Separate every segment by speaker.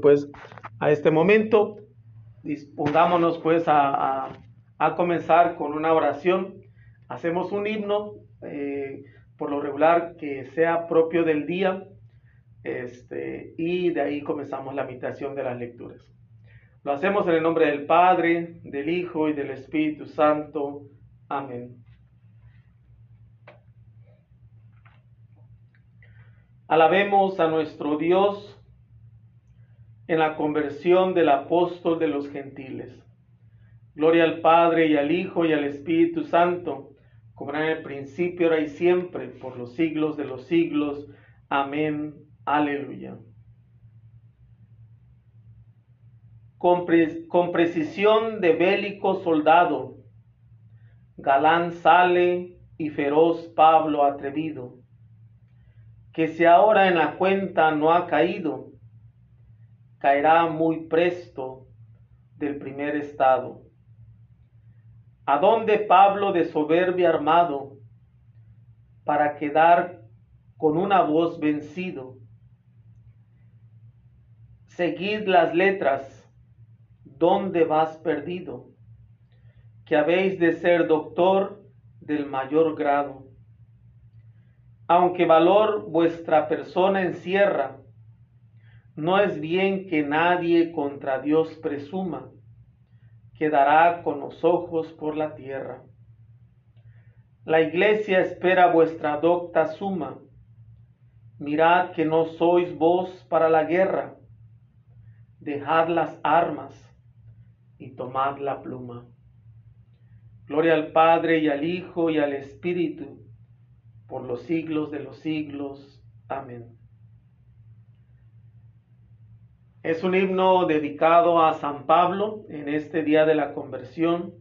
Speaker 1: pues a este momento. Dispongámonos pues a, comenzar con una oración. Hacemos un himno, eh, por lo regular que sea propio del día, este, y de ahí comenzamos la meditación de las lecturas. Lo hacemos en el nombre del Padre, del Hijo y del Espíritu Santo. Amén. Alabemos a nuestro Dios en la conversión del apóstol de los gentiles. Gloria al Padre y al Hijo y al Espíritu Santo, como era en el principio, ahora y siempre, por los siglos de los siglos. Amén. Aleluya. Con, con precisión de bélico soldado, galán sale y feroz Pablo atrevido, que si ahora en la cuenta no ha caído, caerá muy presto del primer estado. ¿A dónde Pablo de soberbia armado para quedar con una voz vencido? Seguid las letras, ¿dónde vas perdido? Que habéis de ser doctor del mayor grado. Aunque valor vuestra persona encierra, no es bien que nadie contra Dios presuma, quedará con los ojos por la tierra. La iglesia espera vuestra docta suma. Mirad que no sois vos para la guerra. Dejad las armas y tomad la pluma. Gloria al Padre y al Hijo y al Espíritu, por los siglos de los siglos. Amén. Es un himno dedicado a San Pablo en este día de la conversión.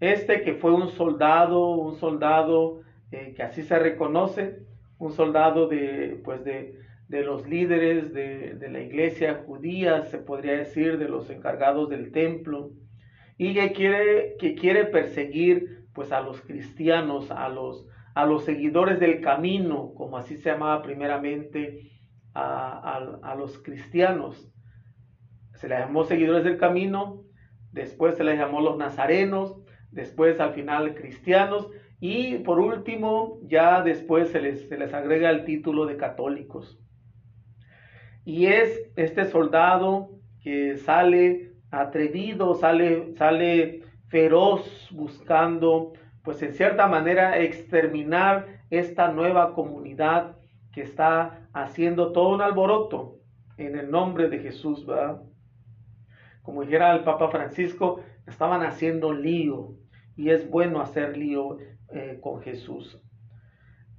Speaker 1: Este que fue un soldado, un soldado eh, que así se reconoce, un soldado de, pues de, los líderes de, la iglesia judía, se podría decir, de los encargados del templo, y que quiere, que quiere perseguir pues a los cristianos, a los, a los seguidores del camino, como así se llamaba primeramente a los cristianos se les llamó seguidores del camino, después se les llamó los nazarenos, después al final cristianos y por último ya después se les, se les agrega el título de católicos. Y es este soldado que sale atrevido, sale, sale feroz buscando, pues en cierta manera, exterminar esta nueva comunidad que está haciendo todo un alboroto en el nombre de Jesús, ¿verdad? Como dijera el Papa Francisco, estaban haciendo lío y es bueno hacer lío eh, con Jesús.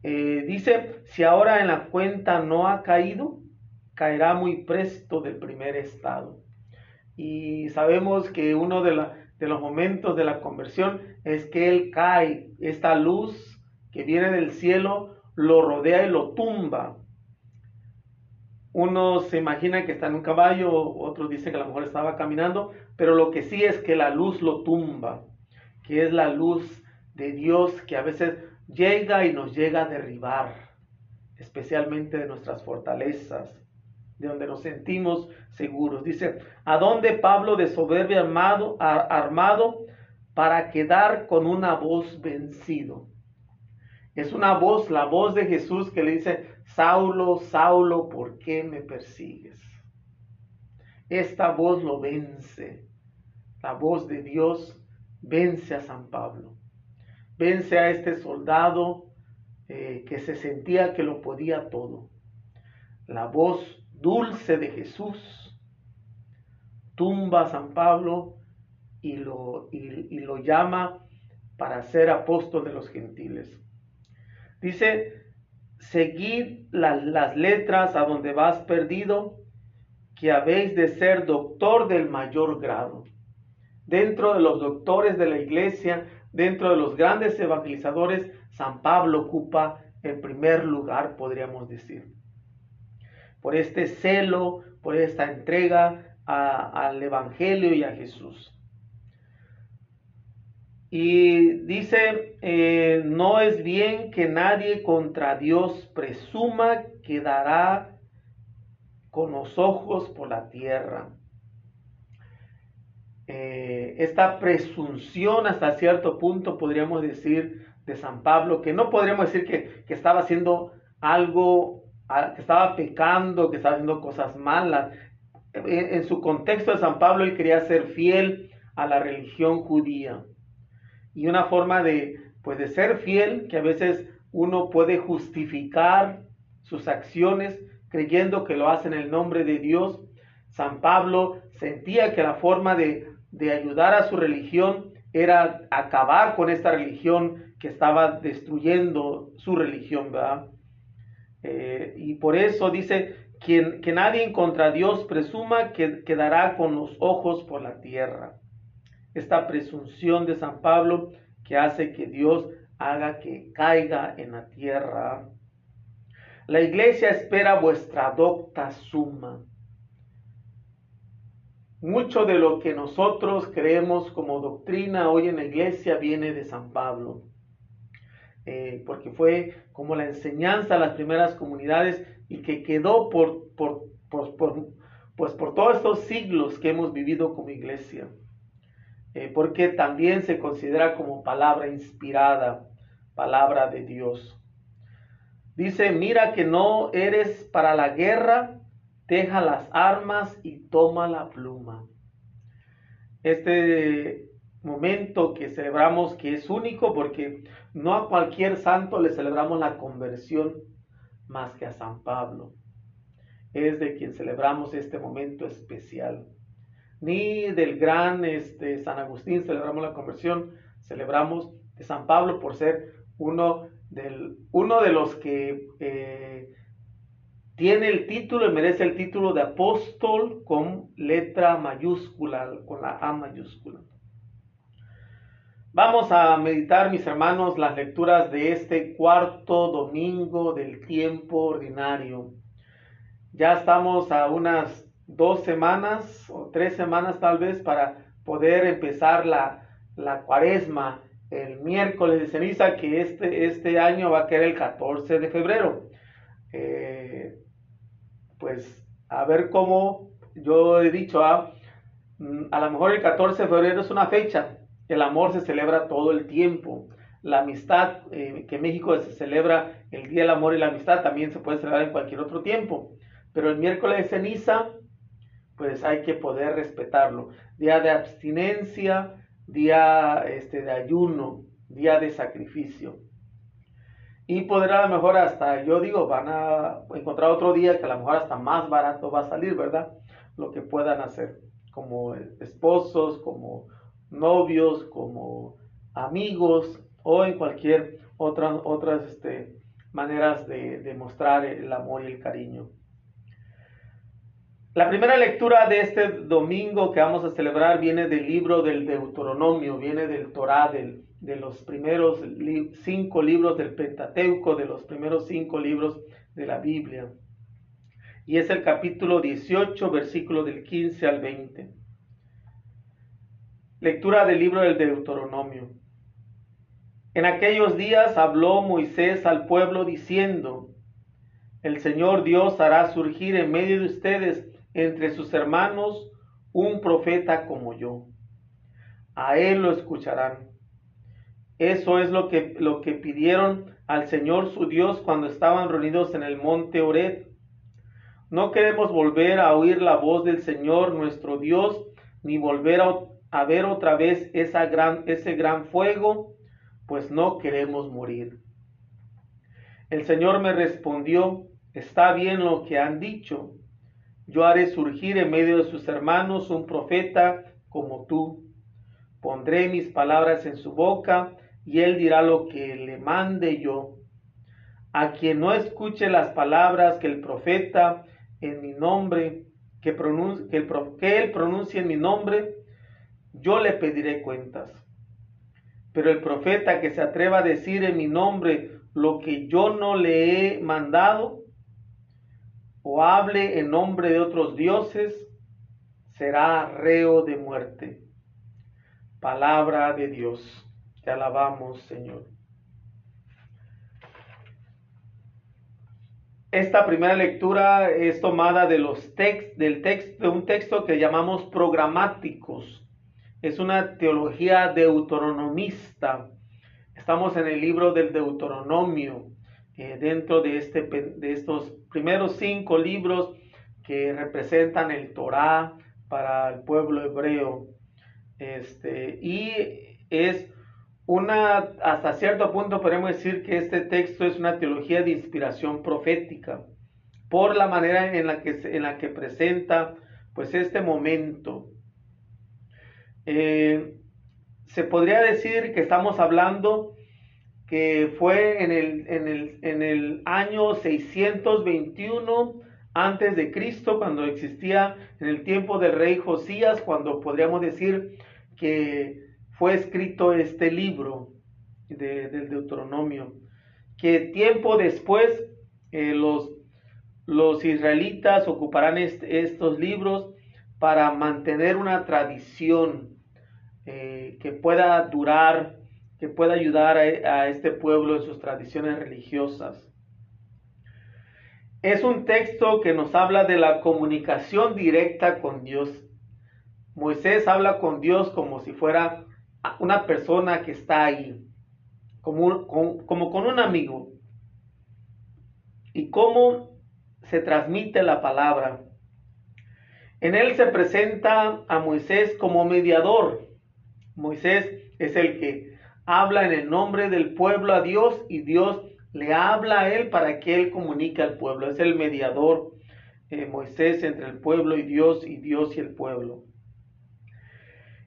Speaker 1: Eh, dice, si ahora en la cuenta no ha caído, caerá muy presto del primer estado. Y sabemos que uno de, de los momentos de la conversión es que Él cae, esta luz que viene del cielo lo rodea y lo tumba uno se imagina que está en un caballo, otros dicen que a lo mejor estaba caminando, pero lo que sí es que la luz lo tumba, que es la luz de Dios que a veces llega y nos llega a derribar, especialmente de nuestras fortalezas, de donde nos sentimos seguros. Dice, ¿a dónde Pablo de soberbia armado, armado para quedar con una voz vencido? Es una voz, la voz de Jesús que le dice, Saulo, Saulo, ¿por qué me persigues? Esta voz lo vence. La voz de Dios vence a San Pablo. Vence a este soldado eh, que se sentía que lo podía todo. La voz dulce de Jesús tumba a San Pablo y lo, y lo llama para ser apóstol de los gentiles. Dice, seguid las letras a donde vas perdido, que habéis de ser doctor del mayor grado. Dentro de los doctores de la iglesia, dentro de los grandes evangelizadores, San Pablo ocupa el primer lugar, podríamos decir. Por este celo, por esta entrega al Evangelio y a Jesús. Y dice, eh, no es bien que nadie contra Dios presuma que dará con los ojos por la tierra. Eh, esta presunción hasta cierto punto podríamos decir de San Pablo, que no podríamos decir que, que estaba haciendo algo, que estaba pecando, que estaba haciendo cosas malas. En, su contexto de San Pablo, él quería ser fiel a la religión judía. Y una forma de, pues, de ser fiel, que a veces uno puede justificar sus acciones creyendo que lo hace en el nombre de Dios. San Pablo sentía que la forma de, de ayudar a su religión era acabar con esta religión que estaba destruyendo su religión, ¿verdad? Eh, y por eso dice, quien, que nadie contra Dios presuma que quedará con los ojos por la tierra. Esta presunción de San Pablo que hace que Dios haga que caiga en la tierra. La iglesia espera vuestra docta suma. Mucho de lo que nosotros creemos como doctrina hoy en la iglesia viene de San Pablo. Eh, porque fue como la enseñanza a las primeras comunidades y que quedó por, por, pues por todos estos siglos que hemos vivido como iglesia. Eh, porque también se considera como palabra inspirada, palabra de Dios. Dice, mira que no eres para la guerra, deja las armas y toma la pluma. Este momento que celebramos que es único porque no a cualquier santo le celebramos la conversión más que a San Pablo. Es de quien celebramos este momento especial. Ni del gran este, San Agustín celebramos la conversión, celebramos de San Pablo por ser uno, del, uno de los que eh, tiene el título y merece el título de apóstol con letra mayúscula, con la A mayúscula. Vamos a meditar, mis hermanos, las lecturas de este cuarto domingo del tiempo ordinario. Ya estamos a unas dos semanas o tres semanas tal vez para poder empezar la, la cuaresma el miércoles de ceniza que este, este año va a quedar el 14 de febrero. Eh, pues a ver cómo yo he dicho, ah, mm, a lo mejor el 14 de febrero es una fecha el amor se celebra todo el tiempo. La amistad, eh, que en México se celebra el Día del Amor y la Amistad, también se puede celebrar en cualquier otro tiempo. Pero el miércoles de ceniza, pues hay que poder respetarlo. Día de abstinencia, día este, de ayuno, día de sacrificio. Y podrá a lo mejor hasta, yo digo, van a encontrar otro día que a lo mejor hasta más barato va a salir, ¿verdad? Lo que puedan hacer, como esposos, como novios, como amigos o en cualquier otra, otras este, maneras de, demostrar el amor y el cariño. La primera lectura de este domingo que vamos a celebrar viene del libro del Deuteronomio, viene del Torá, de los primeros cinco libros del Pentateuco, de los primeros cinco libros de la Biblia. Y es el capítulo 18, versículo del 15 al 20. Lectura del libro del Deuteronomio. En aquellos días habló Moisés al pueblo diciendo, El Señor Dios hará surgir en medio de ustedes entre sus hermanos un profeta como yo. A él lo escucharán. Eso es lo que, lo que pidieron al Señor su Dios cuando estaban reunidos en el monte Ored. No queremos volver a oír la voz del Señor nuestro Dios, ni volver a a ver otra vez esa gran, ese gran fuego, pues no queremos morir. El Señor me respondió, está bien lo que han dicho, yo haré surgir en medio de sus hermanos un profeta como tú. Pondré mis palabras en su boca y él dirá lo que le mande yo. A quien no escuche las palabras que el profeta en mi nombre, que, que, el, que él pronuncie en mi nombre, yo le pediré cuentas. Pero el profeta que se atreva a decir en mi nombre lo que yo no le he mandado, o hable en nombre de otros dioses, será reo de muerte. Palabra de Dios. Te alabamos, Señor. esta primera lectura es tomada de los text, del texto, de un texto que llamamos programáticos. Es una teología deuteronomista. Estamos en el libro del Deuteronomio, eh, dentro de, este, de estos primeros cinco libros que representan el Torah para el pueblo hebreo. Este, y es una, hasta cierto punto podemos decir que este texto es una teología de inspiración profética, por la manera en la que, en la que presenta pues este momento. Eh, se podría decir que estamos hablando que fue en el, en el, en el año 621 antes de Cristo, cuando existía en el tiempo del rey Josías, cuando podríamos decir que fue escrito este libro del Deuteronomio, que tiempo después eh, los, los israelitas ocuparán estos libros para mantener una tradición eh, que pueda durar, que pueda ayudar a, a este pueblo en sus tradiciones religiosas. Es un texto que nos habla de la comunicación directa con Dios. Moisés habla con Dios como si fuera una persona que está ahí, como con un amigo. Y cómo se transmite la palabra. En él se presenta a Moisés como mediador. Moisés es el que habla en el nombre del pueblo a Dios y Dios le habla a él para que él comunique al pueblo. Es el mediador eh, Moisés entre el pueblo y Dios y Dios y el pueblo.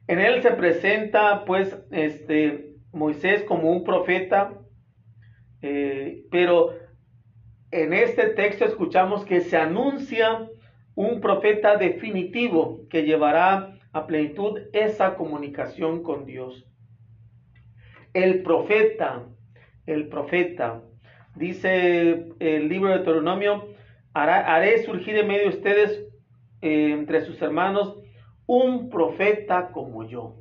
Speaker 1: En él se presenta pues este Moisés como un profeta, eh, pero en este texto escuchamos que se anuncia un profeta definitivo que llevará a plenitud esa comunicación con Dios. El profeta, el profeta, dice el libro de Deuteronomio, haré surgir en medio de ustedes, eh, entre sus hermanos, un profeta como yo,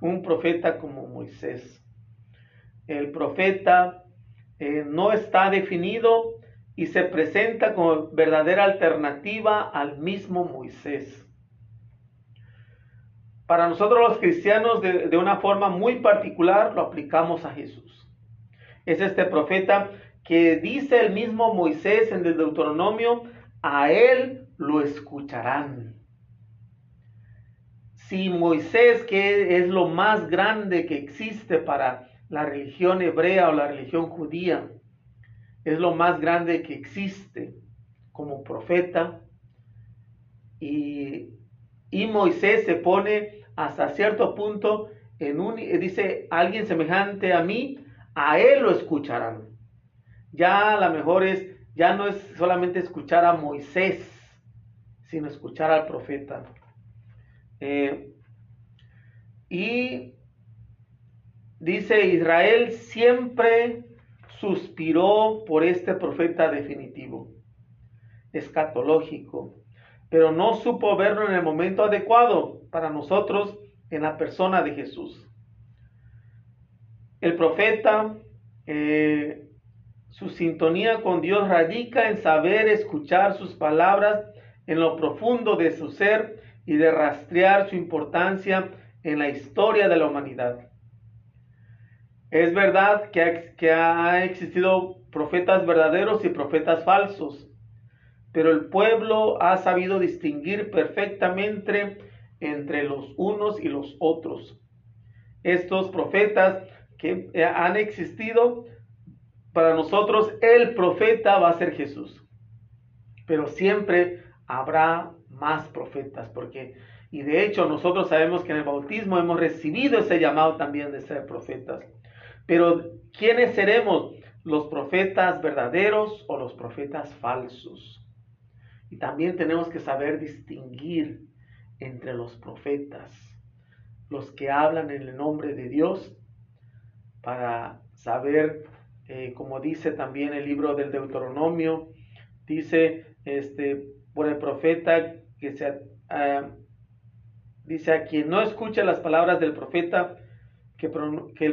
Speaker 1: un profeta como Moisés. El profeta eh, no está definido y se presenta como verdadera alternativa al mismo Moisés. Para nosotros los cristianos de, de una forma muy particular lo aplicamos a Jesús. Es este profeta que dice el mismo Moisés en el Deuteronomio, a él lo escucharán si Moisés, que es lo más grande que existe para la religión hebrea o la religión judía, es lo más grande que existe como profeta, y, Moisés se pone hasta cierto punto en un, dice, alguien semejante a mí, a él lo escucharán. Ya a lo mejor es, ya no es solamente escuchar a Moisés, sino escuchar al profeta. Eh, y dice, Israel siempre suspiró por este profeta definitivo, escatológico, pero no supo verlo en el momento adecuado para nosotros en la persona de Jesús. El profeta, eh, su sintonía con Dios radica en saber escuchar sus palabras en lo profundo de su ser y de rastrear su importancia en la historia de la humanidad. Es verdad que que ha existido profetas verdaderos y profetas falsos, pero el pueblo ha sabido distinguir perfectamente entre los unos y los otros. Estos profetas que han existido, para nosotros el profeta va a ser Jesús. Pero siempre habrá más profetas, porque, y de hecho nosotros sabemos que en el bautismo hemos recibido ese llamado también de ser profetas. Pero, ¿quiénes seremos? ¿Los profetas verdaderos o los profetas falsos? Y también tenemos que saber distinguir entre los profetas, los que hablan en el nombre de Dios, para saber, eh, como dice también el libro del Deuteronomio, dice, este, por el profeta que se ah, dice a quien no escuche las palabras del profeta que, que,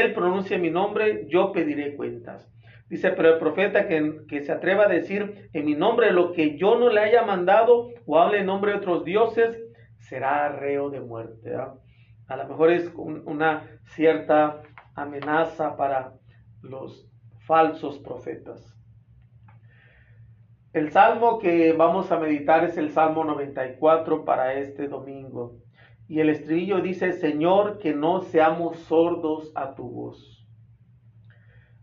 Speaker 1: él pronuncie mi nombre, yo pediré cuentas. Dice, pero el profeta que, que, se atreva a decir en mi nombre lo que yo no le haya mandado o hable en nombre de otros dioses, será reo de muerte. A lo mejor es una cierta amenaza para los falsos profetas. El salmo que vamos a meditar es el Salmo 94 para este domingo. Y el estribillo dice, Señor, que no seamos sordos a tu voz.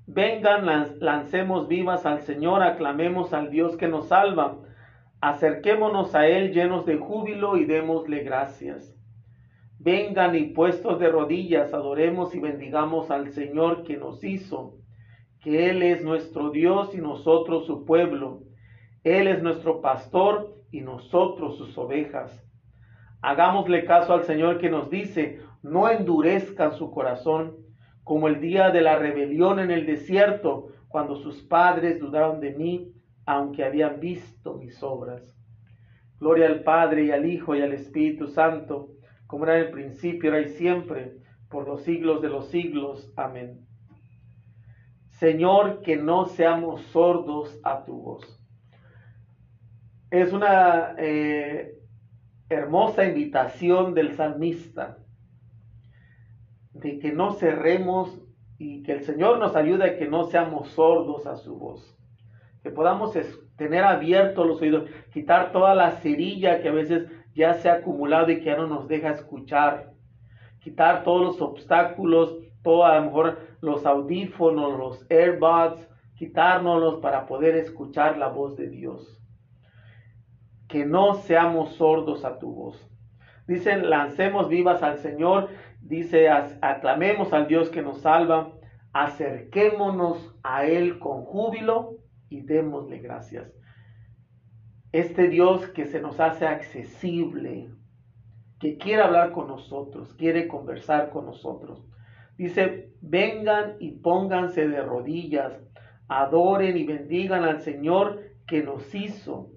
Speaker 1: Vengan, lancemos vivas al Señor, aclamemos al Dios que nos salva. Acerquémonos a Él llenos de júbilo y démosle gracias. Vengan y puestos de rodillas, adoremos y bendigamos al Señor que nos hizo, que Él es nuestro Dios y nosotros su pueblo. Él es nuestro pastor y nosotros sus ovejas. Hagámosle caso al Señor que nos dice, no endurezcan su corazón como el día de la rebelión en el desierto, cuando sus padres dudaron de mí, aunque habían visto mis obras. Gloria al Padre y al Hijo y al Espíritu Santo, como era en el principio, ahora y siempre, por los siglos de los siglos. Amén. Señor, que no seamos sordos a tu voz. Es una eh, hermosa invitación del salmista de que no cerremos y que el Señor nos ayude a que no seamos sordos a su voz, que podamos tener abiertos los oídos, quitar toda la cerilla que a veces ya se ha acumulado y que ya no nos deja escuchar, quitar todos los obstáculos, todo a lo mejor los audífonos, los AirBuds, quitárnoslos para poder escuchar la voz de Dios. Que no seamos sordos a tu voz. Dicen, lancemos vivas al Señor dice, aclamemos al Dios que nos salva, acerquémonos a Él con júbilo y démosle gracias. Este Dios que se nos hace accesible, que quiere hablar con nosotros, quiere conversar con nosotros. Dice, vengan y pónganse de rodillas, adoren y bendigan al Señor que nos hizo,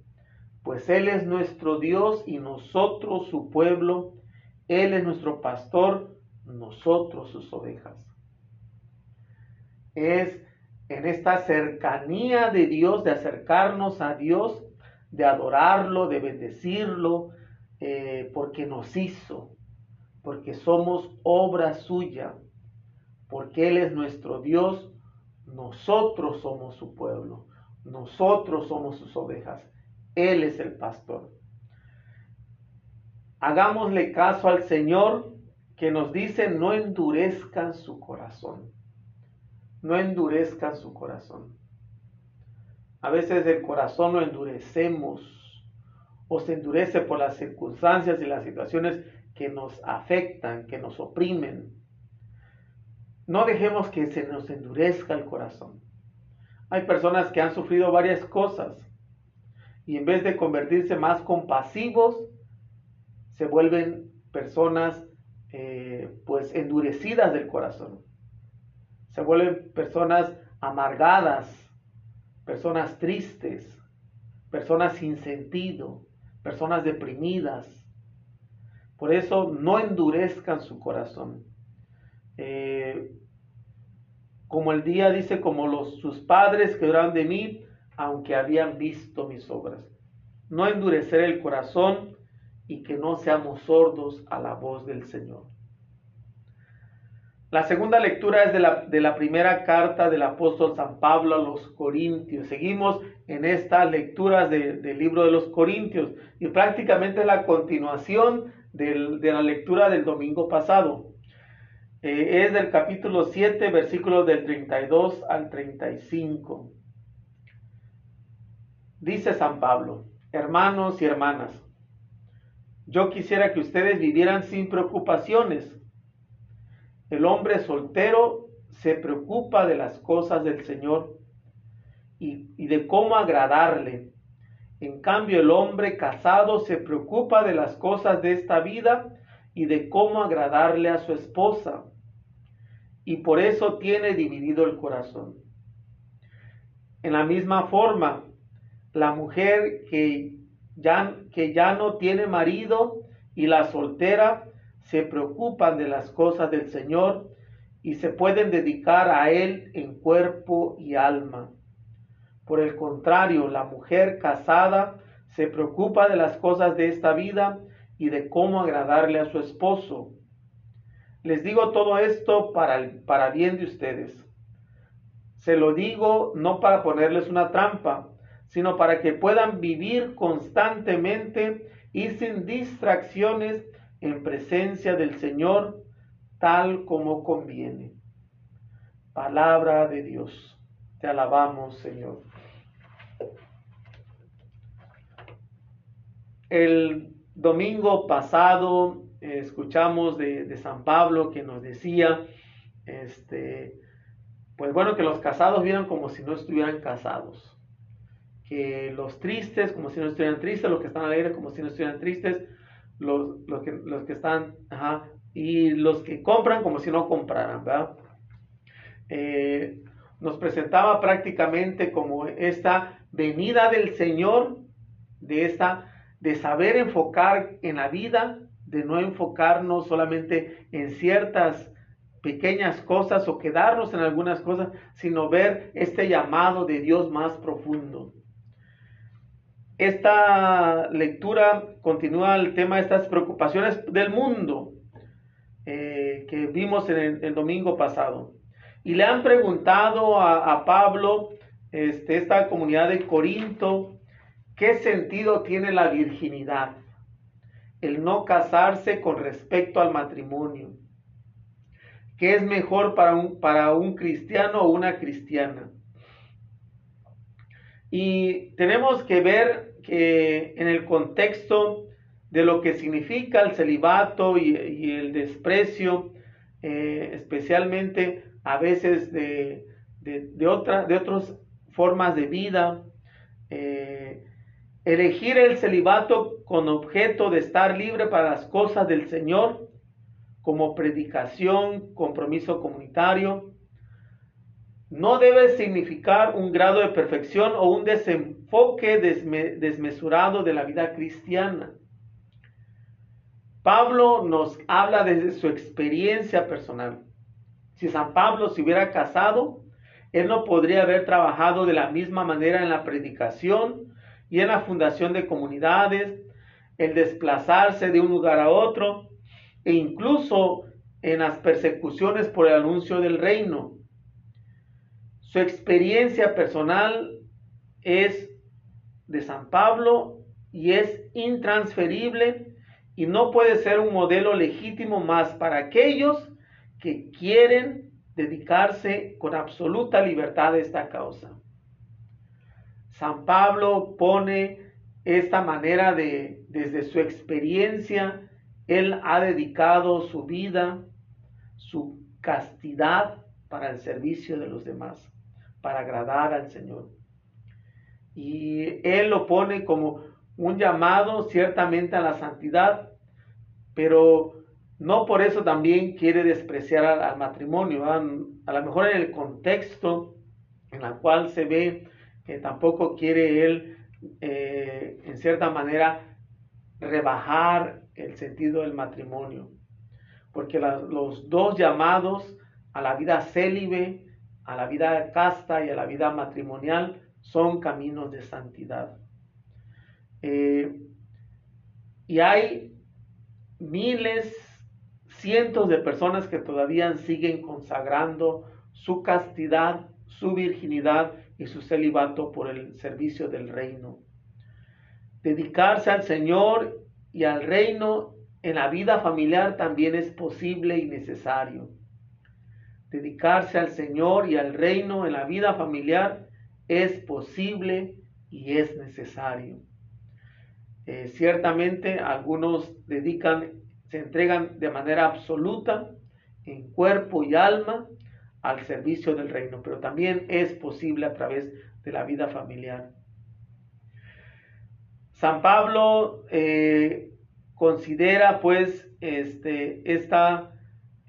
Speaker 1: pues Él es nuestro Dios y nosotros su pueblo, Él es nuestro pastor nosotros sus ovejas. Es en esta cercanía de Dios, de acercarnos a Dios, de adorarlo, de bendecirlo, eh, porque nos hizo, porque somos obra suya, porque Él es nuestro Dios, nosotros somos su pueblo, nosotros somos sus ovejas, Él es el pastor. Hagámosle caso al Señor que nos dice no endurezcan su corazón. No endurezcan su corazón. A veces el corazón lo endurecemos o se endurece por las circunstancias y las situaciones que nos afectan, que nos oprimen. No dejemos que se nos endurezca el corazón. Hay personas que han sufrido varias cosas y en vez de convertirse más compasivos, se vuelven personas eh, pues endurecidas del corazón. Se vuelven personas amargadas, personas tristes, personas sin sentido, personas deprimidas. Por eso no endurezcan su corazón. Eh, como el día dice, como los, sus padres que de mí, aunque habían visto mis obras. No endurecer el corazón y que no seamos sordos a la voz del Señor. La segunda lectura es de la, primera carta del apóstol San Pablo a los Corintios. Seguimos en estas lecturas del libro de los Corintios y prácticamente la continuación de la lectura del domingo pasado. Eh, es del capítulo 7, versículos del 32 al 35. Dice San Pablo, hermanos y hermanas, yo quisiera que ustedes vivieran sin preocupaciones. El hombre soltero se preocupa de las cosas del Señor y, de cómo agradarle. En cambio, el hombre casado se preocupa de las cosas de esta vida y de cómo agradarle a su esposa. Y por eso tiene dividido el corazón. En la misma forma, la mujer que que ya no tiene marido y la soltera se preocupan de las cosas del Señor y se pueden dedicar a Él en cuerpo y alma. Por el contrario, la mujer casada se preocupa de las cosas de esta vida y de cómo agradarle a su esposo. Les digo todo esto para, para bien de ustedes. Se lo digo no para ponerles una trampa, sino para que puedan vivir constantemente y sin distracciones en presencia del Señor, tal como conviene. Palabra de Dios. Te alabamos, Señor. El domingo pasado eh, escuchamos de, San Pablo que nos decía, este, pues bueno, que los casados vieran como si no estuvieran casados, que los tristes como si no estuvieran tristes, los que están alegres como si no estuvieran tristes, los, los, que, los que están, ajá, y los que compran como si no compraran, ¿verdad? Eh, nos presentaba prácticamente como esta venida del Señor, de esta de saber enfocar en la vida, de no enfocarnos solamente en ciertas pequeñas cosas o quedarnos en algunas cosas, sino ver este llamado de Dios más profundo. Esta lectura continúa el tema de estas preocupaciones del mundo eh, que vimos en el, domingo pasado. Y le han preguntado a, Pablo, este, esta comunidad de Corinto, ¿Qué sentido tiene la virginidad? El no casarse con respecto al matrimonio. ¿Qué es mejor para un, para un cristiano o una cristiana? Y tenemos que ver que en el contexto de lo que significa el celibato y, el desprecio, eh, especialmente a veces de, de, de otras formas de vida, eh, Elegir el celibato con objeto de estar libre para las cosas del Señor, como predicación, compromiso comunitario, no debe significar un grado de perfección o un desenfoque desmesurado de la vida cristiana. Pablo nos habla desde su experiencia personal. Si San Pablo se hubiera casado, él no podría haber trabajado de la misma manera en la predicación y en la fundación de comunidades, el desplazarse de un lugar a otro e incluso en las persecuciones por el anuncio del reino. Su experiencia personal es de San Pablo y es intransferible y no puede ser un modelo legítimo más para aquellos que quieren dedicarse con absoluta libertad a esta causa. San Pablo pone esta manera de, desde su experiencia, él ha dedicado su vida, su castidad para el servicio de los demás, para agradar al Señor. Y él lo pone como un llamado ciertamente a la santidad, pero no por eso también quiere despreciar al, matrimonio. A lo mejor en el contexto en el cual se ve que tampoco quiere él, eh, en cierta manera, rebajar el sentido del matrimonio. Porque los dos llamados a la vida célibe, a la vida casta y a la vida matrimonial son caminos de santidad. Eh, y hay miles, cientos de personas que todavía siguen consagrando su castidad, su virginidad y su celibato por el servicio del reino. Dedicarse al Señor y al reino en la vida familiar también es posible y necesario. Dedicarse al Señor y al reino en la vida familiar es posible y es necesario. Eh, ciertamente algunos dedican, se entregan de manera absoluta en cuerpo y alma al servicio del reino, pero también es posible a través de la vida familiar. San Pablo eh, considera pues este, esta,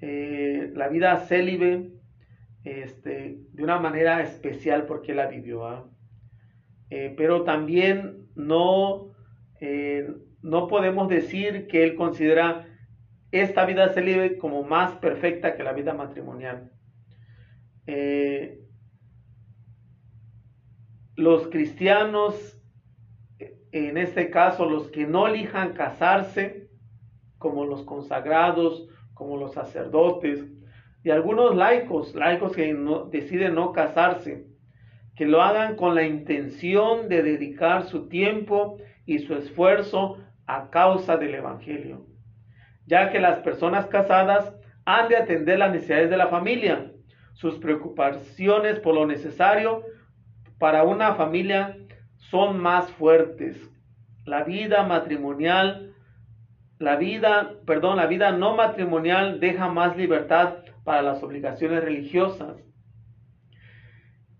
Speaker 1: eh, la vida célibe este, de una manera especial porque la vivió. ¿ah? Eh, pero también no, no podemos decir que él considera esta vida célibe como más perfecta que la vida matrimonial. Eh, los cristianos, en este caso los que no elijan casarse, como los consagrados, como los sacerdotes, y algunos laicos, laicos que deciden no casarse, que lo hagan con la intención de dedicar su tiempo y su esfuerzo a causa del Evangelio, ya que las personas casadas han de atender las necesidades de la familia, sus preocupaciones por lo necesario para una familia son más fuertes. La vida matrimonial, la vida, perdón, la vida no matrimonial deja más libertad para las obligaciones religiosas.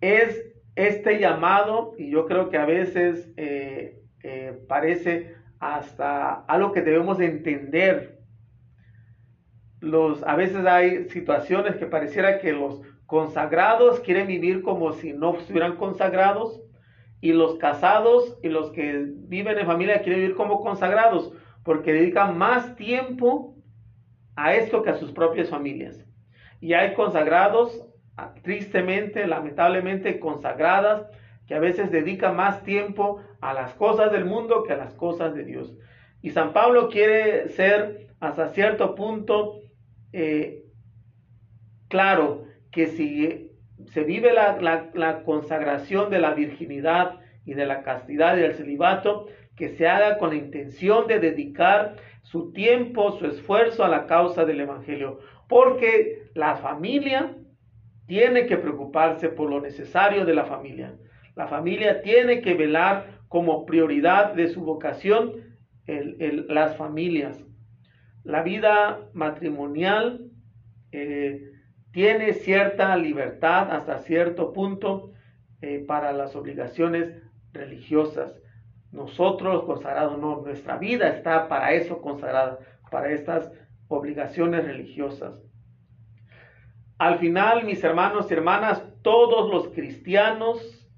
Speaker 1: Es este llamado, y yo creo que a veces eh, eh, parece hasta algo que debemos entender. Los, a veces hay situaciones que pareciera que los consagrados quieren vivir como si no estuvieran consagrados y los casados y los que viven en familia quieren vivir como consagrados porque dedican más tiempo a esto que a sus propias familias. Y hay consagrados, tristemente, lamentablemente consagradas, que a veces dedican más tiempo a las cosas del mundo que a las cosas de Dios. Y San Pablo quiere ser hasta cierto punto eh, claro que si se vive la, consagración de la virginidad y de la castidad y del celibato, que se haga con la intención de dedicar su tiempo, su esfuerzo a la causa del Evangelio. Porque la familia tiene que preocuparse por lo necesario de la familia. La familia tiene que velar como prioridad de su vocación las familias. La vida matrimonial eh, tiene cierta libertad hasta cierto punto eh, para las obligaciones religiosas. Nosotros los consagrados no, nuestra vida está para eso consagrada, para estas obligaciones religiosas. Al final, mis hermanos y hermanas, todos los cristianos,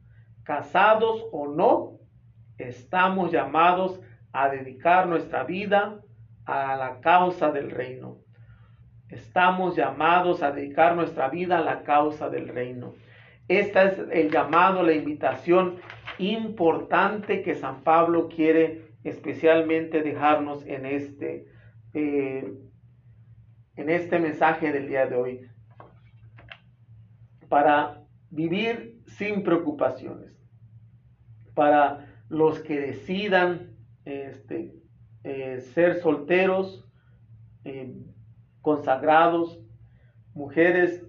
Speaker 1: casados o no, estamos llamados a dedicar nuestra vida a la causa del reino. Estamos llamados a dedicar nuestra vida a la causa del reino. Esta es el llamado, la invitación importante que San Pablo quiere especialmente dejarnos en este, eh, en este mensaje del día de hoy. Para vivir sin preocupaciones. Para los que decidan este, eh, ser solteros, eh, consagrados, mujeres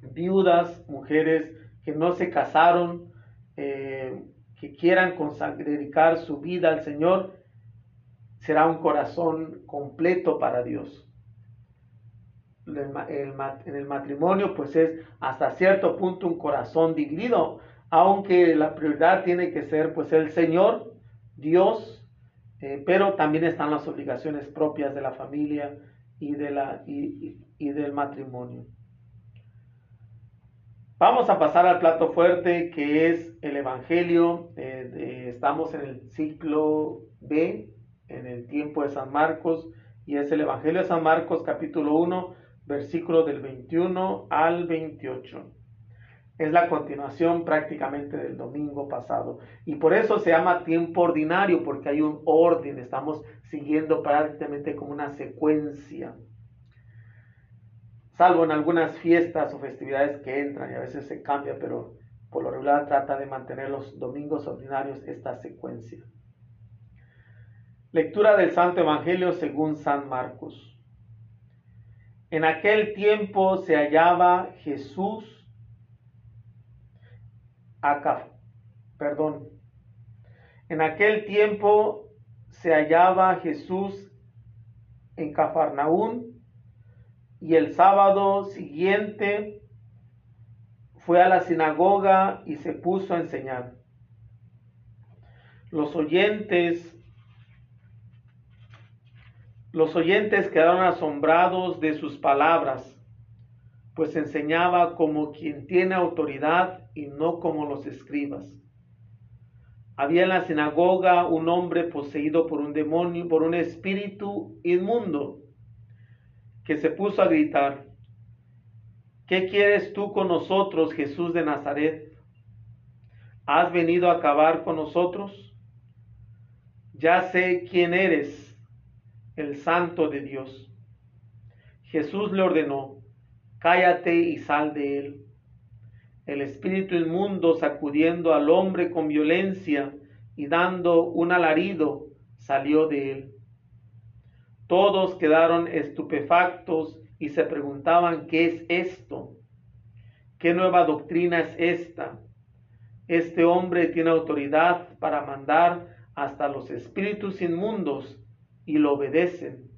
Speaker 1: viudas, mujeres que no se casaron, eh, que quieran dedicar su vida al Señor, será un corazón completo para Dios. en el matrimonio, pues es hasta cierto punto un corazón dividido, aunque la prioridad tiene que ser pues el Señor, Dios, eh, pero también están las obligaciones propias de la familia, y, del matrimonio. Vamos a pasar al plato fuerte que es el Evangelio. Eh, estamos en el ciclo B, en el tiempo de San Marcos, y es el Evangelio de San Marcos capítulo 1, versículo del 21 al 28. Es la continuación prácticamente del domingo pasado. Y por eso se llama tiempo ordinario, porque hay un orden, estamos siguiendo prácticamente como una secuencia. Salvo en algunas fiestas o festividades que entran y a veces se cambia, pero por lo regular trata de mantener los domingos ordinarios esta secuencia. Lectura del Santo Evangelio según San Marcos. En aquel tiempo se hallaba Jesús perdón. En aquel tiempo se hallaba Jesús en Cafarnaún y el sábado siguiente fue a la sinagoga y se puso a enseñar. Los oyentes los oyentes quedaron asombrados de sus palabras pues enseñaba como quien tiene autoridad y no como los escribas. Había en la sinagoga un hombre poseído por un demonio, por un espíritu inmundo, que se puso a gritar, ¿qué quieres tú con nosotros, Jesús de Nazaret? ¿Has venido a acabar con nosotros? Ya sé quién eres, el santo de Dios. Jesús le ordenó, cállate y sal de él. El espíritu inmundo sacudiendo al hombre con violencia y dando un alarido, salió de él. Todos quedaron estupefactos y se preguntaban, ¿qué es esto? ¿Qué nueva doctrina es esta? Este hombre tiene autoridad para mandar hasta los espíritus inmundos y lo obedecen.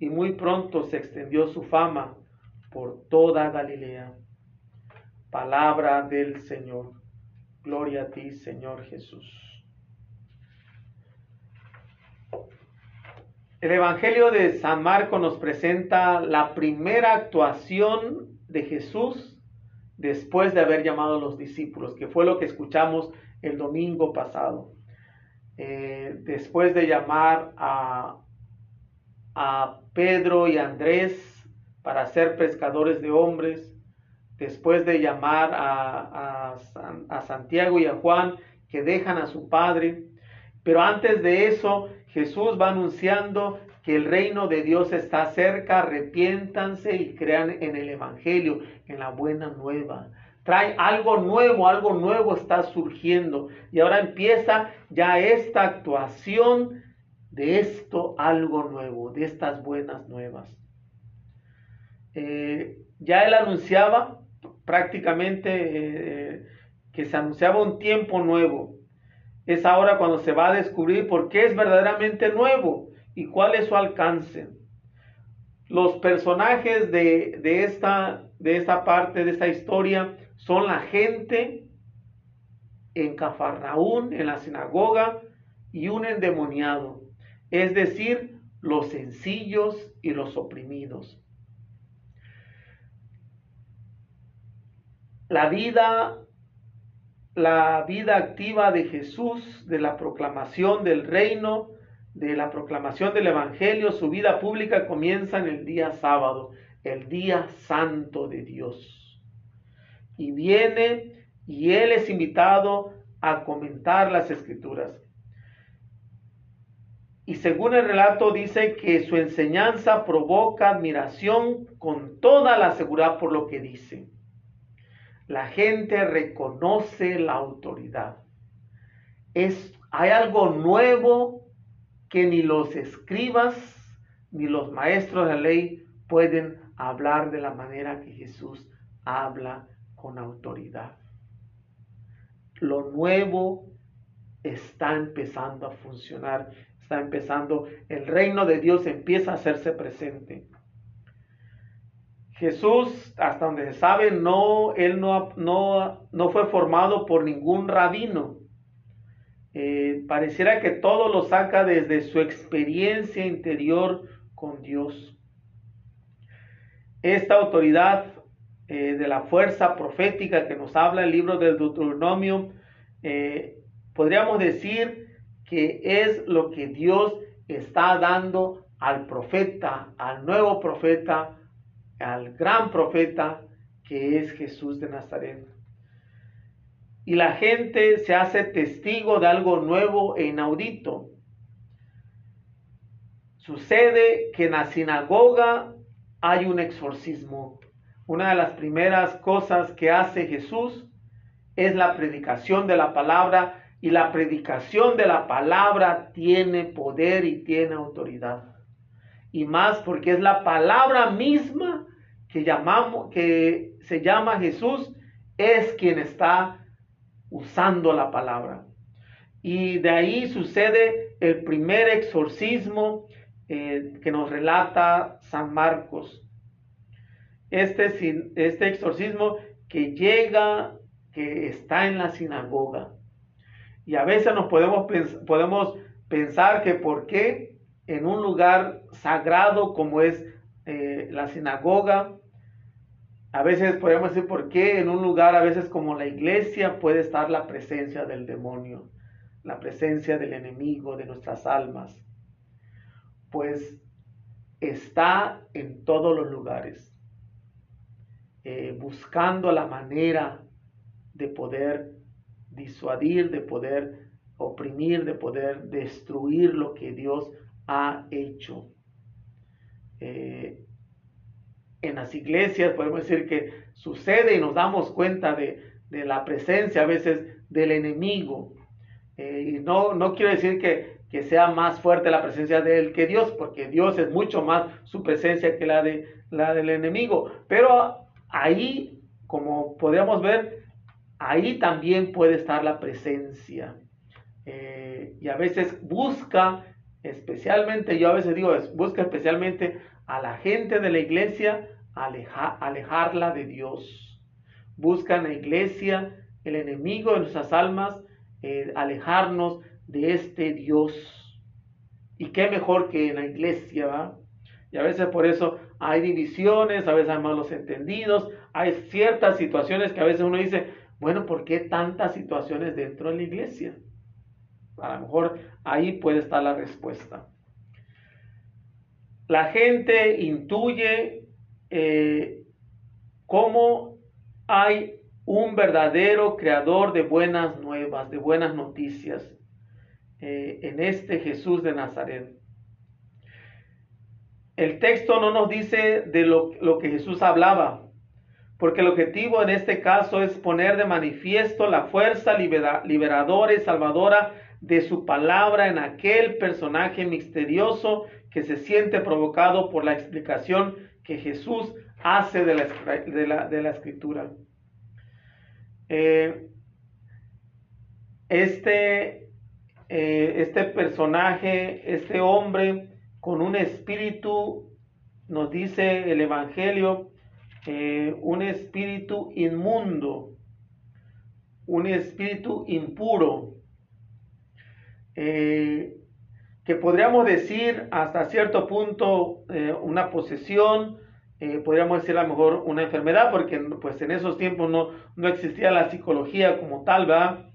Speaker 1: Y muy pronto se extendió su fama por toda Galilea. Palabra del Señor. Gloria a ti, Señor Jesús. El Evangelio de San Marco nos presenta la primera actuación de Jesús después de haber llamado a los discípulos, que fue lo que escuchamos el domingo pasado. Eh, después de llamar a, Pedro y Andrés para ser pescadores de hombres, después de llamar a, Santiago y a Juan que dejan a su padre, pero antes de eso Jesús va anunciando que el reino de Dios está cerca, arrepiéntanse y crean en el Evangelio, en la buena nueva. Trae algo nuevo, algo nuevo está surgiendo. Y ahora empieza ya esta actuación de esto, algo nuevo, de estas buenas nuevas. Eh, ya él anunciaba prácticamente eh, que se anunciaba un tiempo nuevo, es ahora cuando se va a descubrir por qué es verdaderamente nuevo y cuál es su alcance. Los personajes de, esta, de esta parte, de esta historia, son la gente en Cafarnaún, en la sinagoga, y un endemoniado, es decir, los sencillos y los oprimidos. La vida la vida activa de Jesús, de la proclamación del reino, de la proclamación del Evangelio, su vida pública comienza en el día sábado, el día santo de Dios. Y viene y él es invitado a comentar las escrituras. Y según el relato dice que su enseñanza provoca admiración con toda la seguridad por lo que dice la gente reconoce la autoridad. Es, hay algo nuevo que ni los escribas ni los maestros de la ley pueden hablar de la manera que Jesús habla con autoridad. Lo nuevo está empezando a funcionar, está empezando, el reino de Dios empieza a hacerse presente. Jesús, hasta donde se sabe, no, él no, no, no fue formado por ningún rabino. Eh, pareciera que todo lo saca desde su experiencia interior con Dios. Esta autoridad eh, de la fuerza profética que nos habla el libro del Deuteronomio, eh, podríamos decir que es lo que Dios está dando al profeta, al nuevo profeta, al gran profeta que es Jesús de Nazaret. Y la gente se hace testigo de algo nuevo e inaudito. Sucede que en la sinagoga hay un exorcismo. Una de las primeras cosas que hace Jesús es la predicación de la palabra y la predicación de la palabra tiene poder y tiene autoridad. Y más porque es la palabra misma que, llamamos, que se llama Jesús es quien está usando la palabra. Y de ahí sucede el primer exorcismo eh, que nos relata San Marcos. Este, este exorcismo que llega, que está en la sinagoga. Y a veces nos podemos, podemos pensar que por qué en un lugar sagrado como es eh, la sinagoga, a veces podemos decir por qué en un lugar, a veces como la iglesia, puede estar la presencia del demonio, la presencia del enemigo de nuestras almas. Pues está en todos los lugares, eh, buscando la manera de poder disuadir, de poder oprimir, de poder destruir lo que Dios ha hecho. Eh, en las iglesias podemos decir que sucede y nos damos cuenta de, la presencia a veces del enemigo. Eh, y no, no quiero decir que, que, sea más fuerte la presencia de él que Dios, porque Dios es mucho más su presencia que la, de, la del enemigo. Pero ahí, como podemos ver, ahí también puede estar la presencia. Eh, y a veces busca, especialmente, yo a veces digo, busca especialmente a la gente de la iglesia alejarla de Dios. Busca en la iglesia el enemigo de nuestras almas, eh, alejarnos de este Dios. Y qué mejor que en la iglesia, ¿va? Y a veces por eso hay divisiones, a veces hay malos entendidos, hay ciertas situaciones que a veces uno dice, bueno, ¿por qué tantas situaciones dentro de la iglesia? A lo mejor ahí puede estar la respuesta. La gente intuye eh, cómo hay un verdadero creador de buenas nuevas, de buenas noticias eh, en este Jesús de Nazaret. El texto no nos dice de lo, lo que Jesús hablaba, porque el objetivo en este caso es poner de manifiesto la fuerza liberadora y salvadora de su palabra en aquel personaje misterioso que se siente provocado por la explicación que Jesús hace de la, de la, escritura. Eh, este, eh, este personaje, este hombre con un espíritu, nos dice el Evangelio, eh, un espíritu inmundo, un espíritu impuro, que podríamos decir hasta cierto punto eh, una posesión, eh, podríamos decir a lo mejor una enfermedad, porque pues en esos tiempos no, no existía la psicología como tal, ¿verdad?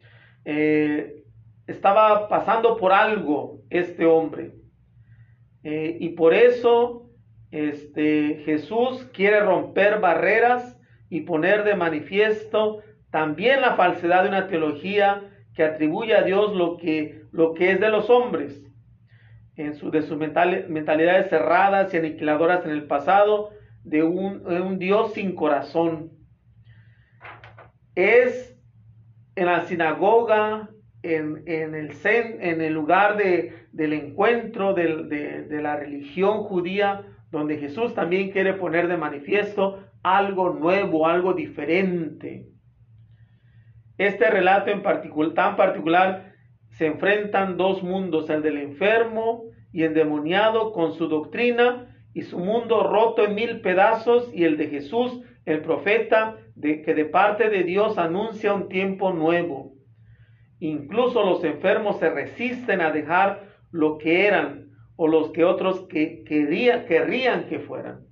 Speaker 1: estaba pasando por algo este hombre. y por eso este, Jesús quiere romper barreras y poner de manifiesto también la falsedad de una teología que atribuye a Dios lo que, lo que es de los hombres, en de sus mentalidades cerradas y aniquiladoras en el pasado, de un, Dios sin corazón. Es en la sinagoga, en, el, en el lugar del encuentro de, de la religión judía, donde Jesús también quiere poner de manifiesto algo nuevo, algo diferente. Este relato en tan particular se enfrentan dos mundos, el del enfermo y endemoniado con su doctrina y su mundo roto en mil pedazos y el de Jesús, el profeta, de, que de parte de Dios anuncia un tiempo nuevo. Incluso los enfermos se resisten a dejar lo que eran o los que otros que querrían que fueran.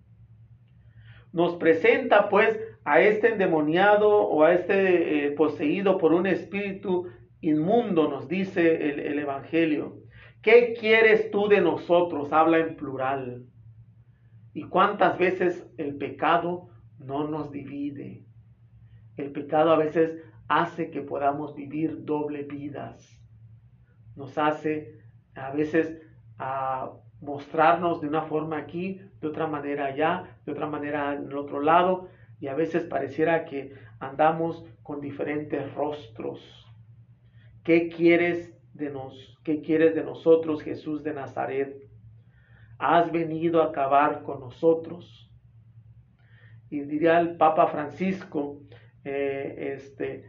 Speaker 1: Nos presenta pues a este endemoniado o a este eh, poseído por un espíritu inmundo, nos dice el, el Evangelio. ¿Qué quieres tú de nosotros? Habla en plural. ¿Y cuántas veces el pecado no nos divide? El pecado a veces hace que podamos vivir doble vidas. Nos hace a veces a mostrarnos de una forma aquí, de otra manera allá, de otra manera en el otro lado, y a veces pareciera que andamos con diferentes rostros. ¿Qué quieres de nos? ¿Qué quieres de nosotros, Jesús de Nazaret? ¿Has venido a acabar con nosotros? Y diría el Papa Francisco, eh, este,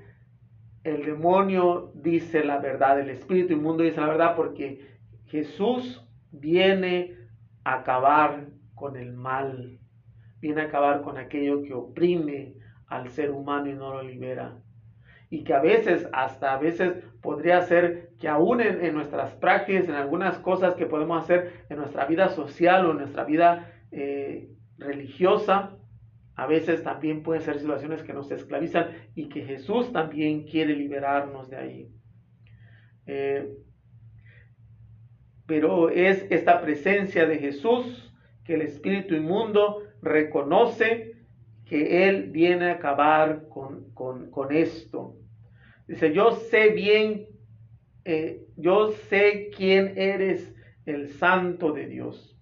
Speaker 1: el demonio dice la verdad, el espíritu inmundo dice la verdad porque Jesús viene a acabar con el mal viene a acabar con aquello que oprime al ser humano y no lo libera. Y que a veces, hasta a veces podría ser que aún en, nuestras prácticas, en algunas cosas que podemos hacer en nuestra vida social o en nuestra vida eh, religiosa, a veces también pueden ser situaciones que nos esclavizan y que Jesús también quiere liberarnos de ahí. Eh, pero es esta presencia de Jesús que el espíritu inmundo reconoce que Él viene a acabar con, con, esto. Dice, yo sé bien, eh, yo sé quién eres el santo de Dios.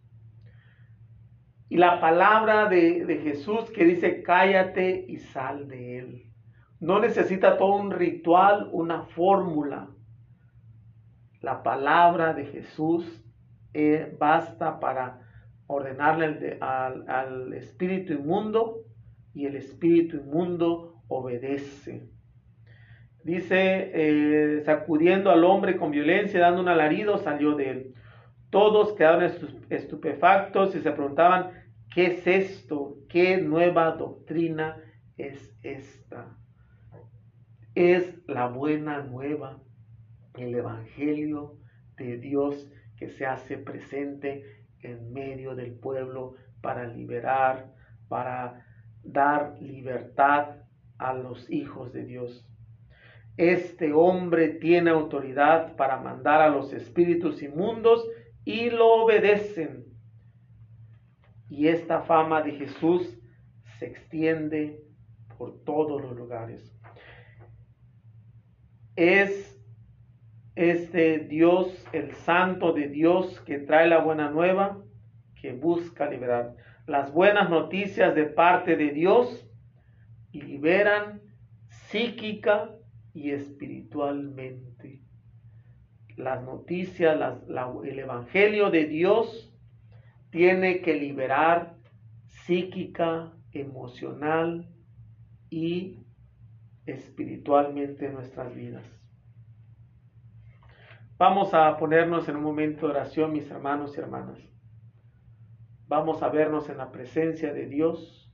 Speaker 1: Y la palabra de, de Jesús que dice, cállate y sal de Él. No necesita todo un ritual, una fórmula. La palabra de Jesús eh, basta para ordenarle al, al espíritu inmundo y el espíritu inmundo obedece. Dice, eh, sacudiendo al hombre con violencia, dando un alarido, salió de él. Todos quedaron estupefactos y se preguntaban, ¿qué es esto? ¿Qué nueva doctrina es esta? Es la buena nueva, el Evangelio de Dios que se hace presente en medio del pueblo para liberar, para dar libertad a los hijos de Dios. Este hombre tiene autoridad para mandar a los espíritus inmundos y lo obedecen. Y esta fama de Jesús se extiende por todos los lugares. Es este Dios, el santo de Dios que trae la buena nueva, que busca liberar las buenas noticias de parte de Dios y liberan psíquica y espiritualmente. Las noticias, el Evangelio de Dios tiene que liberar psíquica, emocional y espiritualmente nuestras vidas. Vamos a ponernos en un momento de oración, mis hermanos y hermanas. Vamos a vernos en la presencia de Dios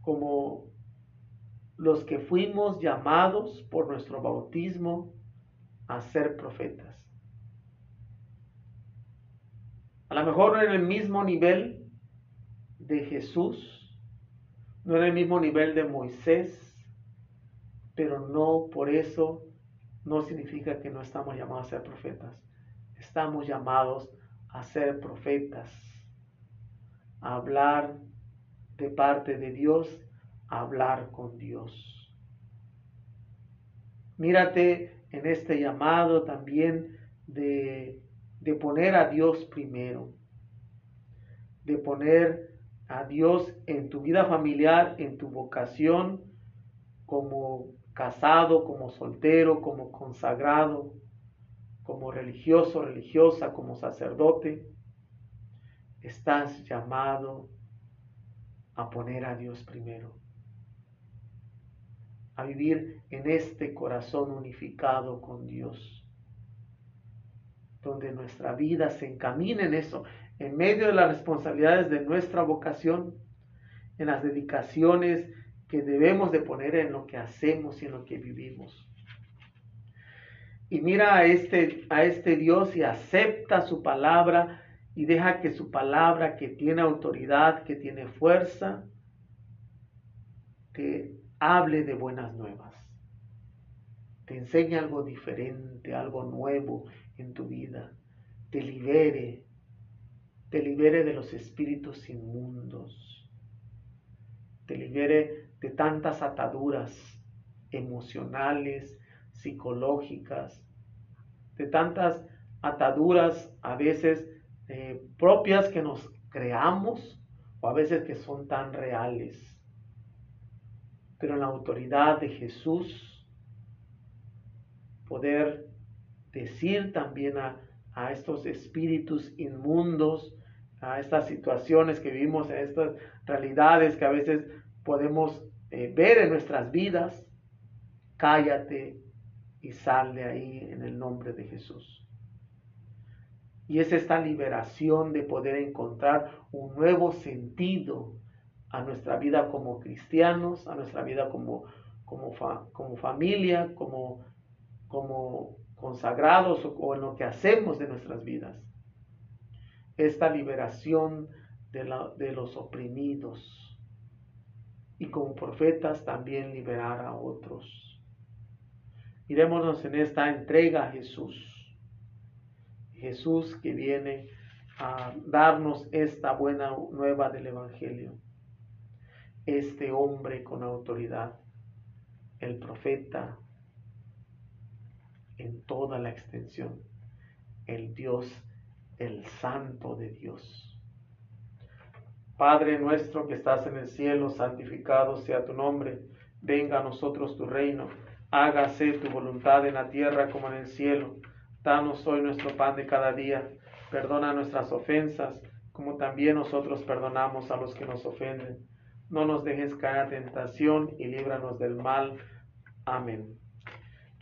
Speaker 1: como los que fuimos llamados por nuestro bautismo a ser profetas. A lo mejor no en el mismo nivel de Jesús, no en el mismo nivel de Moisés, pero no por eso no significa que no estamos llamados a ser profetas. Estamos llamados a ser profetas, hablar de parte de Dios, hablar con Dios. Mírate en este llamado también de, de poner a Dios primero, de poner a Dios en tu vida familiar, en tu vocación, como casado, como soltero, como consagrado, como religioso, religiosa, como sacerdote, estás llamado a poner a Dios primero, a vivir en este corazón unificado con Dios, donde nuestra vida se encamina en eso, en medio de las responsabilidades de nuestra vocación, en las dedicaciones que debemos de poner en lo que hacemos y en lo que vivimos. Y mira a este, a este Dios y acepta su palabra y deja que su palabra, que tiene autoridad, que tiene fuerza, te hable de buenas nuevas. Te enseñe algo diferente, algo nuevo en tu vida. Te libere, te libere de los espíritus inmundos. Te libere de tantas ataduras emocionales, psicológicas, de tantas ataduras a veces eh, propias que nos creamos o a veces que son tan reales. Pero en la autoridad de Jesús, poder decir también a, a estos espíritus inmundos, a estas situaciones que vivimos, a estas realidades que a veces podemos eh, ver en nuestras vidas, cállate y sal de ahí en el nombre de Jesús. Y es esta liberación de poder encontrar un nuevo sentido a nuestra vida como cristianos, a nuestra vida como, como, como familia, como, como consagrados o, o, en lo que hacemos de nuestras vidas. Esta liberación de, la, de los oprimidos, y como profetas también liberar a otros. Mirémonos en esta entrega a Jesús. Jesús que viene a darnos esta buena nueva del Evangelio. Este hombre con autoridad, el profeta en toda la extensión, el Dios, el Santo de Dios. Padre nuestro que estás en el cielo, santificado sea tu nombre, venga a nosotros tu reino, hágase tu voluntad en la tierra como en el cielo. Danos hoy nuestro pan de cada día Perdona nuestras ofensas, como también nosotros perdonamos a los que nos ofenden. No nos dejes caer en tentación y líbranos del mal. Amén.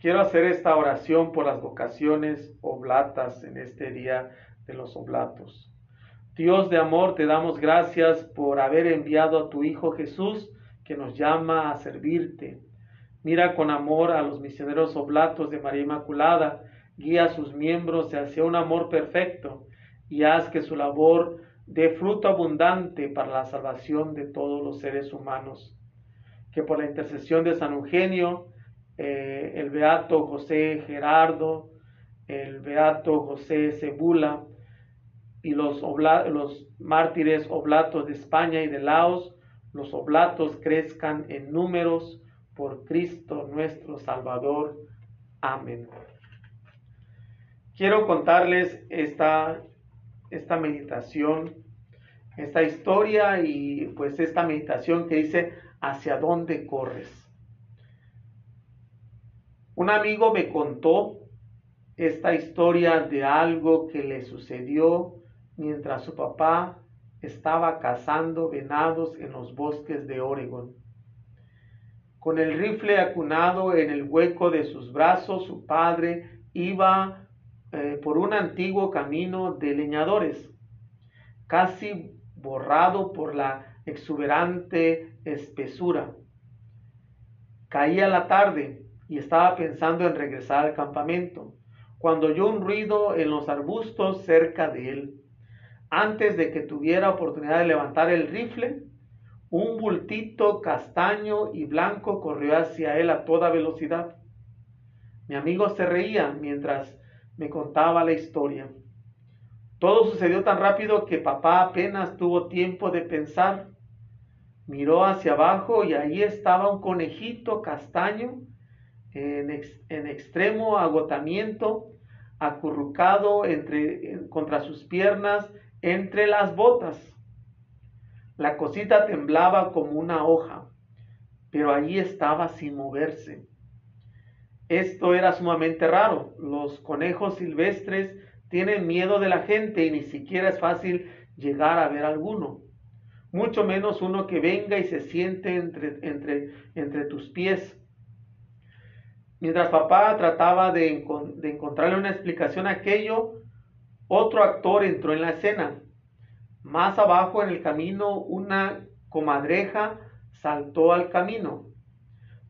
Speaker 1: Quiero hacer esta oración por las vocaciones oblatas en este día de los oblatos. Dios de amor, te damos gracias por haber enviado a tu Hijo Jesús que nos llama a servirte. Mira con amor a los misioneros oblatos de María Inmaculada guía a sus miembros hacia un amor perfecto y haz que su labor dé fruto abundante para la salvación de todos los seres humanos. Que por la intercesión de San Eugenio, eh, el beato José Gerardo, el beato José Cebula y los, los mártires oblatos de España y de Laos, los oblatos crezcan en números por Cristo nuestro Salvador. Amén quiero contarles esta, esta meditación, esta historia y pues esta meditación que dice, ¿hacia dónde corres? Un amigo me contó esta historia de algo que le sucedió mientras su papá estaba cazando venados en los bosques de Oregon. Con el rifle acunado en el hueco de sus brazos, su padre iba eh, por un antiguo camino de leñadores, casi borrado por la exuberante espesura. Caía la tarde y estaba pensando en regresar al campamento, cuando oyó un ruido en los arbustos cerca de él. Antes de que tuviera oportunidad de levantar el rifle, un bultito castaño y blanco corrió hacia él a toda velocidad. Mi amigo se reía mientras me contaba la historia. Todo sucedió tan rápido que papá apenas tuvo tiempo de pensar. Miró hacia abajo y ahí estaba un conejito castaño en, extremo agotamiento, acurrucado contra sus piernas entre las botas. La cosita temblaba como una hoja, pero allí estaba sin moverse. Esto era sumamente raro. Los conejos silvestres tienen miedo de la gente y ni siquiera es fácil llegar a ver alguno. Mucho menos uno que venga y se siente entre, entre, entre tus pies. Mientras papá trataba de, de encontrarle una explicación a aquello, otro actor entró en la escena. Más abajo en el camino, una comadreja saltó al camino.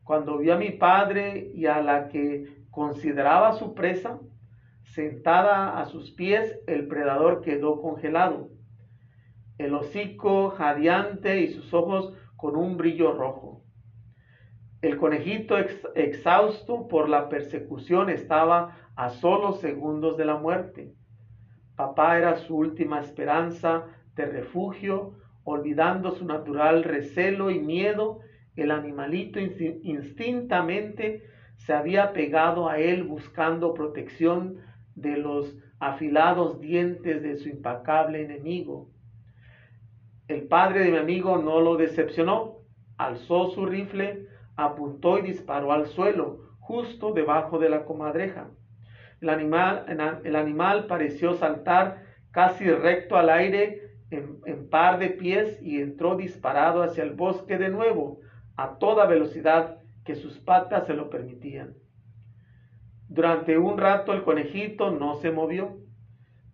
Speaker 1: Cuando vio a mi padre y a la que consideraba su presa, sentada a sus pies, el predador quedó congelado, el hocico jadeante y sus ojos con un brillo rojo. El conejito exhausto por la persecución estaba a solo segundos de la muerte. Papá era su última esperanza de refugio, olvidando su natural recelo y miedo el animalito instintamente se había pegado a él buscando protección de los afilados dientes de su impacable enemigo. El padre de mi amigo no lo decepcionó, alzó su rifle, apuntó y disparó al suelo, justo debajo de la comadreja. El animal, el animal pareció saltar casi recto al aire en, par de pies y entró disparado hacia el bosque de nuevo, a toda velocidad que sus patas se lo permitían. Durante un rato el conejito no se movió,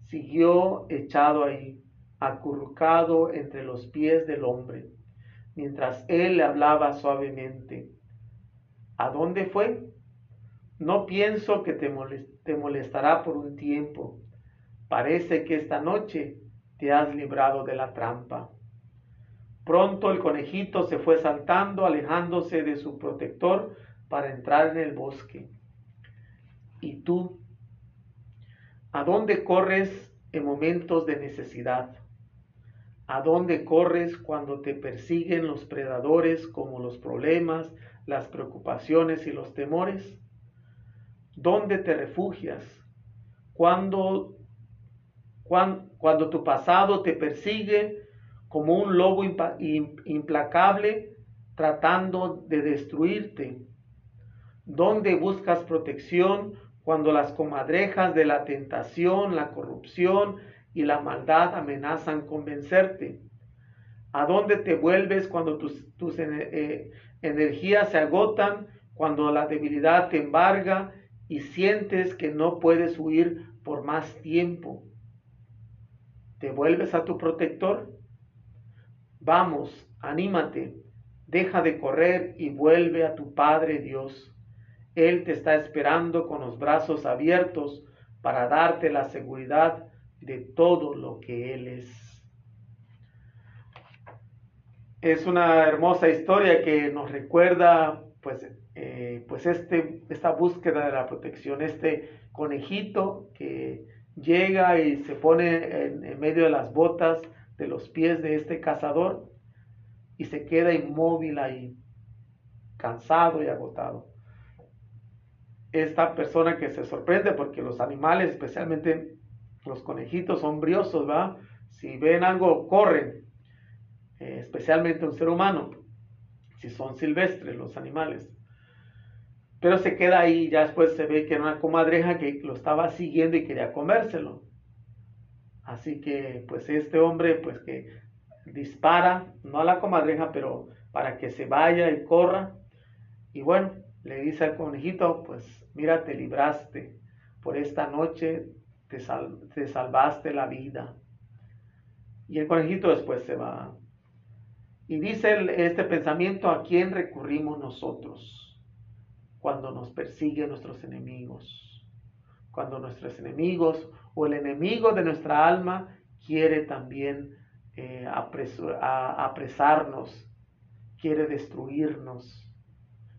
Speaker 1: siguió echado ahí, acurrucado entre los pies del hombre, mientras él le hablaba suavemente. ¿A dónde fue? No pienso que te molestará por un tiempo. Parece que esta noche te has librado de la trampa. Pronto el conejito se fue saltando, alejándose de su protector para entrar en el bosque. ¿Y tú? ¿A dónde corres en momentos de necesidad? ¿A dónde corres cuando te persiguen los predadores como los problemas, las preocupaciones y los temores? ¿Dónde te refugias? Cuando, cuando, tu pasado te persigue como un lobo implacable tratando de destruirte. ¿Dónde buscas protección cuando las comadrejas de la tentación, la corrupción y la maldad amenazan con vencerte? ¿A dónde te vuelves cuando tus, eh, energías se agotan, cuando la debilidad te embarga y sientes que no puedes huir por más tiempo? ¿Te vuelves a tu protector? Vamos, anímate, deja de correr y vuelve a tu Padre Dios. Él te está esperando con los brazos abiertos para darte la seguridad de todo lo que Él es. Es una hermosa historia que nos recuerda pues, eh, pues este, esta búsqueda de la protección, este conejito que llega y se pone en medio de las botas de los pies de este cazador y se queda inmóvil ahí, cansado y agotado. Esta persona que se sorprende porque los animales, especialmente los conejitos, son briosos, ¿va? Si ven algo, corren, eh, especialmente un ser humano, si son silvestres los animales. Pero se queda ahí, ya después se ve que era una comadreja que lo estaba siguiendo y quería comérselo. Así que pues este hombre pues que dispara, no a la comadreja, pero para que se vaya y corra. Y bueno, le dice al conejito, pues mira, te libraste, por esta noche te, te salvaste la vida. Y el conejito después se va. Y dice este pensamiento, ¿a quién recurrimos nosotros cuando nos persiguen nuestros enemigos? Cuando nuestros enemigos o el enemigo de nuestra alma quiere también eh, apresarnos, quiere destruirnos.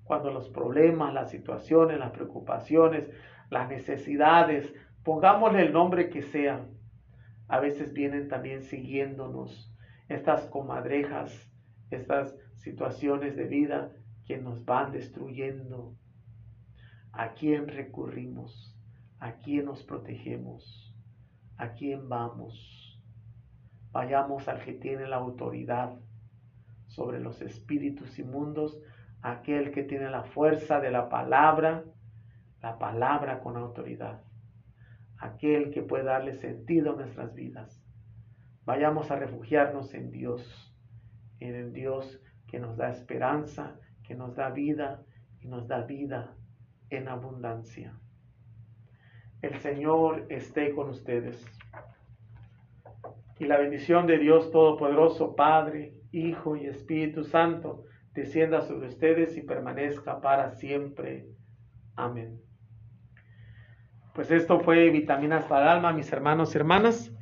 Speaker 1: Cuando los problemas, las situaciones, las preocupaciones, las necesidades, pongámosle el nombre que sea, a veces vienen también siguiéndonos estas comadrejas, estas situaciones de vida que nos van destruyendo. ¿A quién recurrimos? ¿A quién nos protegemos? ¿A quién vamos? Vayamos al que tiene la autoridad sobre los espíritus inmundos, aquel que tiene la fuerza de la palabra, la palabra con autoridad, aquel que puede darle sentido a nuestras vidas. Vayamos a refugiarnos en Dios, en el Dios que nos da esperanza, que nos da vida y nos da vida en abundancia. El Señor esté con ustedes. Y la bendición de Dios Todopoderoso, Padre, Hijo y Espíritu Santo, descienda sobre ustedes y permanezca para siempre. Amén. Pues esto fue Vitaminas para el Alma, mis hermanos y hermanas.